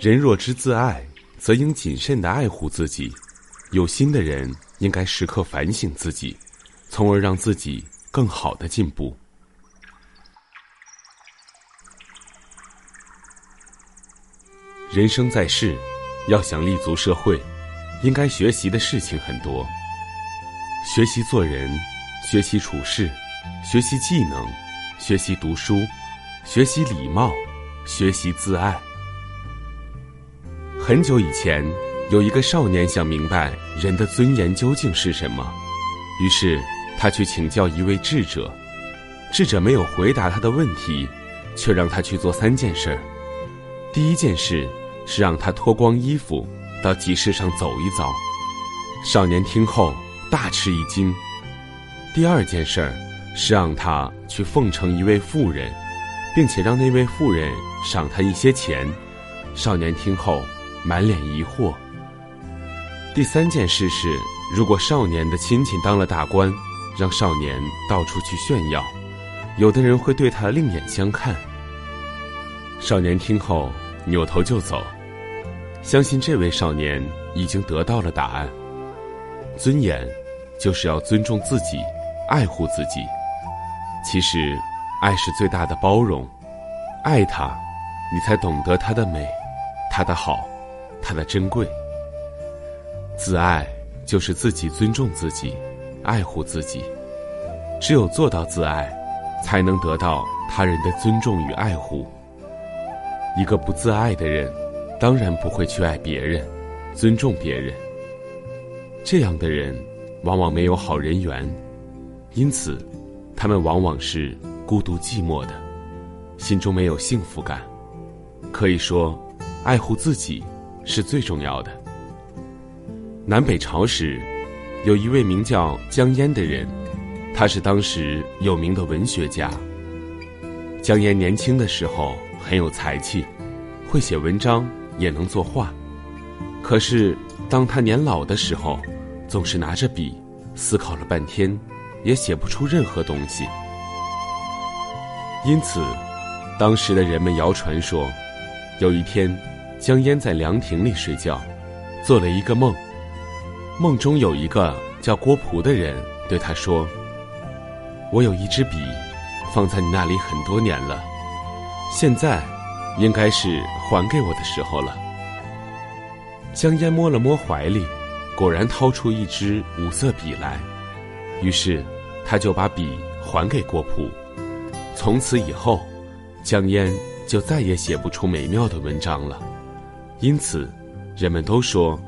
人若知自爱，则应谨慎的爱护自己。有心的人应该时刻反省自己，从而让自己更好的进步。人生在世，要想立足社会，应该学习的事情很多。学习做人，学习处事，学习技能，学习读书，学习礼貌，学习自爱。很久以前，有一个少年想明白人的尊严究竟是什么，于是他去请教一位智者。智者没有回答他的问题，却让他去做三件事儿。第一件事是让他脱光衣服到集市上走一遭。少年听后大吃一惊。第二件事是让他去奉承一位妇人，并且让那位妇人赏他一些钱。少年听后。满脸疑惑。第三件事是，如果少年的亲戚当了大官，让少年到处去炫耀，有的人会对他另眼相看。少年听后扭头就走，相信这位少年已经得到了答案。尊严，就是要尊重自己，爱护自己。其实，爱是最大的包容，爱他，你才懂得他的美，他的好。它的珍贵，自爱就是自己尊重自己，爱护自己。只有做到自爱，才能得到他人的尊重与爱护。一个不自爱的人，当然不会去爱别人，尊重别人。这样的人，往往没有好人缘，因此，他们往往是孤独寂寞的，心中没有幸福感。可以说，爱护自己。是最重要的。南北朝时，有一位名叫江淹的人，他是当时有名的文学家。江淹年轻的时候很有才气，会写文章，也能作画。可是当他年老的时候，总是拿着笔，思考了半天，也写不出任何东西。因此，当时的人们谣传说，有一天。江淹在凉亭里睡觉，做了一个梦。梦中有一个叫郭璞的人对他说：“我有一支笔，放在你那里很多年了，现在应该是还给我的时候了。”江淹摸了摸怀里，果然掏出一支五色笔来，于是他就把笔还给郭璞。从此以后，江淹就再也写不出美妙的文章了。因此，人们都说，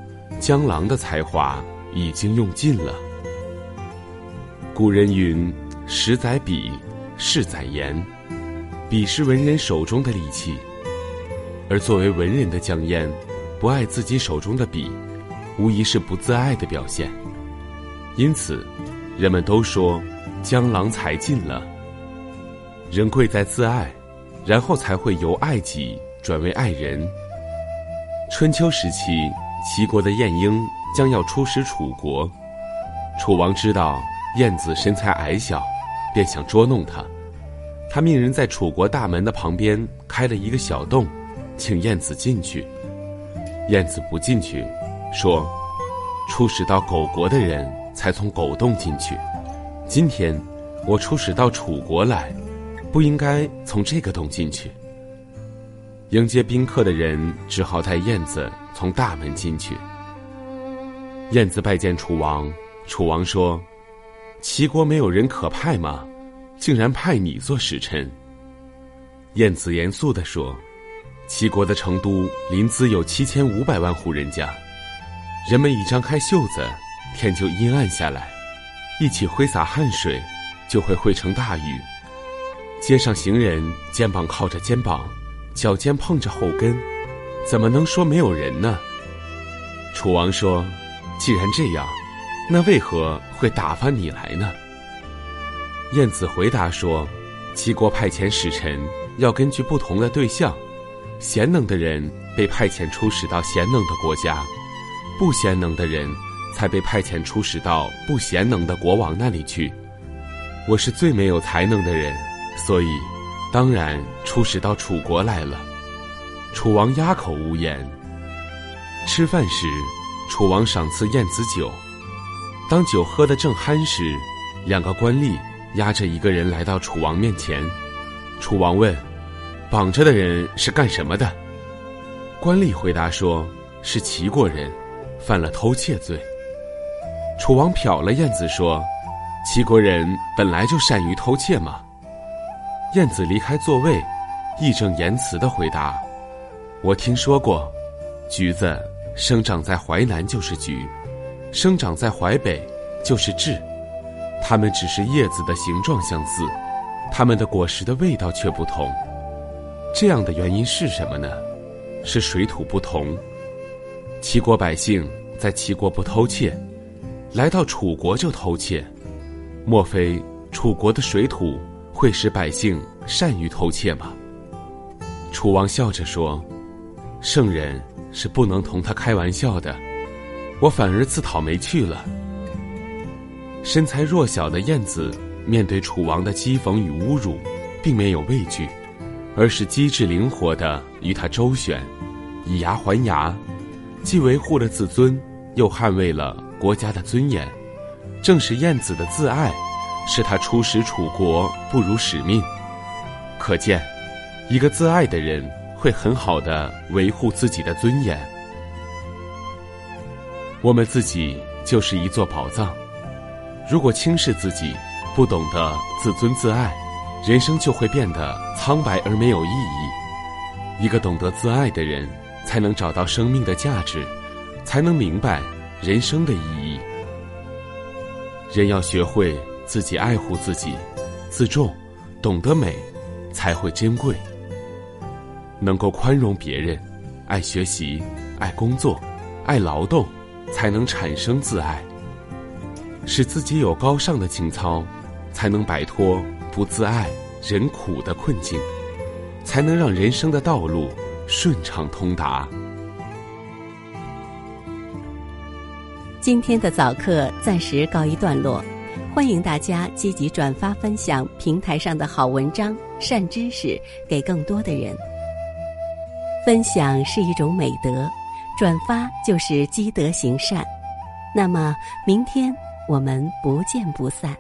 江郎的才华已经用尽了。古人云：“十载笔，十载言。”笔是文人手中的利器，而作为文人的江淹，不爱自己手中的笔，无疑是不自爱的表现。因此，人们都说，江郎才尽了。人贵在自爱，然后才会由爱己转为爱人。春秋时期，齐国的晏婴将要出使楚国，楚王知道晏子身材矮小，便想捉弄他。他命人在楚国大门的旁边开了一个小洞，请晏子进去。晏子不进去，说：“出使到狗国的人才从狗洞进去，今天我出使到楚国来，不应该从这个洞进去。”迎接宾客的人只好带燕子从大门进去。燕子拜见楚王，楚王说：“齐国没有人可派吗？竟然派你做使臣。”燕子严肃地说：“齐国的成都临淄有七千五百万户人家，人们一张开袖子，天就阴暗下来；一起挥洒汗水，就会汇成大雨。街上行人肩膀靠着肩膀。”脚尖碰着后跟，怎么能说没有人呢？楚王说：“既然这样，那为何会打发你来呢？”晏子回答说：“齐国派遣使臣，要根据不同的对象，贤能的人被派遣出使到贤能的国家，不贤能的人才被派遣出使到不贤能的国王那里去。我是最没有才能的人，所以当然出使到楚国来了。”楚王哑口无言。吃饭时，楚王赏赐晏子酒。当酒喝得正酣时，两个官吏押着一个人来到楚王面前。楚王问：“绑着的人是干什么的？”官吏回答说：“是齐国人，犯了偷窃罪。”楚王瞟了晏子说：“齐国人本来就善于偷窃嘛？”晏子离开座位，义正言辞的回答。我听说过，橘子生长在淮南就是橘，生长在淮北就是枳，它们只是叶子的形状相似，它们的果实的味道却不同。这样的原因是什么呢？是水土不同。齐国百姓在齐国不偷窃，来到楚国就偷窃，莫非楚国的水土会使百姓善于偷窃吗？楚王笑着说。圣人是不能同他开玩笑的，我反而自讨没趣了。身材弱小的燕子面对楚王的讥讽与侮辱，并没有畏惧，而是机智灵活的与他周旋，以牙还牙，既维护了自尊，又捍卫了国家的尊严。正是燕子的自爱，是他出使楚国不辱使命。可见，一个自爱的人。会很好的维护自己的尊严。我们自己就是一座宝藏，如果轻视自己，不懂得自尊自爱，人生就会变得苍白而没有意义。一个懂得自爱的人，才能找到生命的价值，才能明白人生的意义。人要学会自己爱护自己，自重，懂得美，才会珍贵。能够宽容别人，爱学习，爱工作，爱劳动，才能产生自爱，使自己有高尚的情操，才能摆脱不自爱人苦的困境，才能让人生的道路顺畅通达。今天的早课暂时告一段落，欢迎大家积极转发分享平台上的好文章、善知识给更多的人。分享是一种美德，转发就是积德行善。那么，明天我们不见不散。